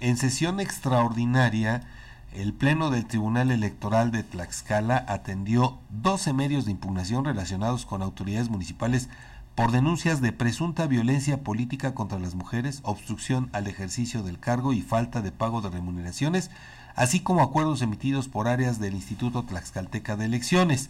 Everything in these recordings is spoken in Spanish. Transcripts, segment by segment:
en sesión extraordinaria, el Pleno del Tribunal Electoral de Tlaxcala atendió 12 medios de impugnación relacionados con autoridades municipales por denuncias de presunta violencia política contra las mujeres, obstrucción al ejercicio del cargo y falta de pago de remuneraciones, así como acuerdos emitidos por áreas del Instituto Tlaxcalteca de Elecciones.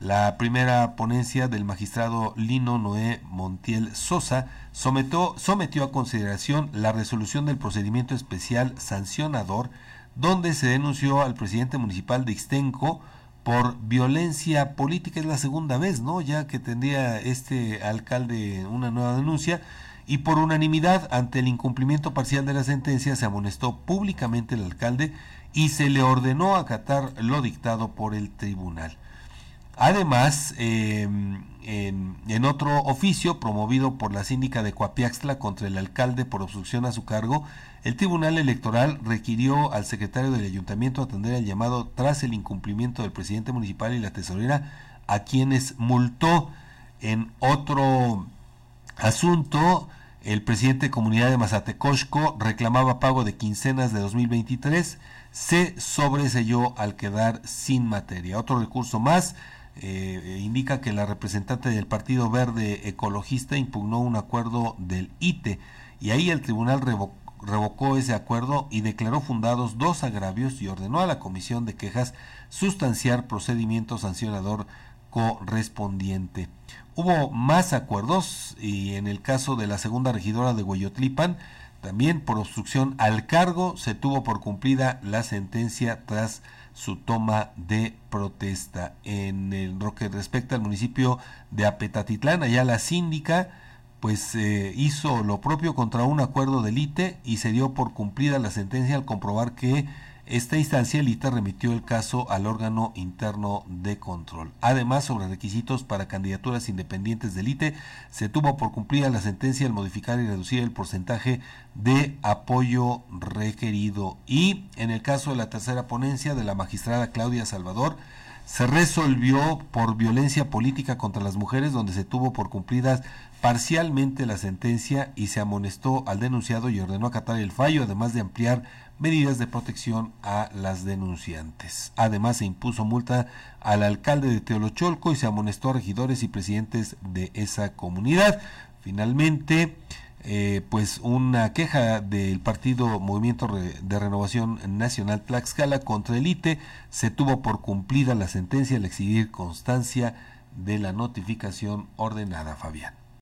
La primera ponencia del magistrado Lino Noé Montiel Sosa sometió, a consideración la resolución del procedimiento especial sancionador donde se denunció al presidente municipal de Ixtenco por violencia política, es la segunda vez, ¿no? Ya que tendría este alcalde una nueva denuncia y por unanimidad ante el incumplimiento parcial de la sentencia se amonestó públicamente el alcalde y se le ordenó acatar lo dictado por el tribunal. Además, em, en, otro oficio promovido por la síndica de Coapiaxtla contra el alcalde por obstrucción a su cargo, el Tribunal Electoral requirió al secretario del ayuntamiento atender el llamado tras el incumplimiento del presidente municipal y la tesorera, a quienes multó en otro asunto. El presidente de comunidad de Mazatecosco reclamaba pago de quincenas de 2023, se sobreselló al quedar sin materia. Otro recurso más eh, indica que la representante del Partido Verde Ecologista impugnó un acuerdo del ITE y ahí el tribunal revocó ese acuerdo y declaró fundados dos agravios y ordenó a la Comisión de Quejas sustanciar procedimiento sancionador correspondiente. Hubo más acuerdos y en el caso de la segunda regidora de Hueyotlipan, también por obstrucción al cargo se tuvo por cumplida la sentencia tras su toma de protesta. En lo que respecta al municipio de Apetatitlán, allá la síndica pues eh, hizo lo propio contra un acuerdo del ITE y se dio por cumplida la sentencia al comprobar que esta instancia, el ITA remitió el caso al órgano interno de control. Además, sobre requisitos para candidaturas independientes del ITE, se tuvo por cumplida la sentencia al modificar y reducir el porcentaje de apoyo requerido. Y en el caso de la tercera ponencia de la magistrada Claudia Salvador, se resolvió por violencia política contra las mujeres, donde se tuvo por cumplidas parcialmente la sentencia y se amonestó al denunciado y ordenó acatar el fallo, además de ampliar medidas de protección a las denunciantes. Además, se impuso multa al alcalde de Teolocholco y se amonestó a regidores y presidentes de esa comunidad. Finalmente, eh, pues una queja del partido Movimiento de Renovación Nacional Tlaxcala contra el ITE se tuvo por cumplida la sentencia al exigir constancia de la notificación ordenada, Fabián.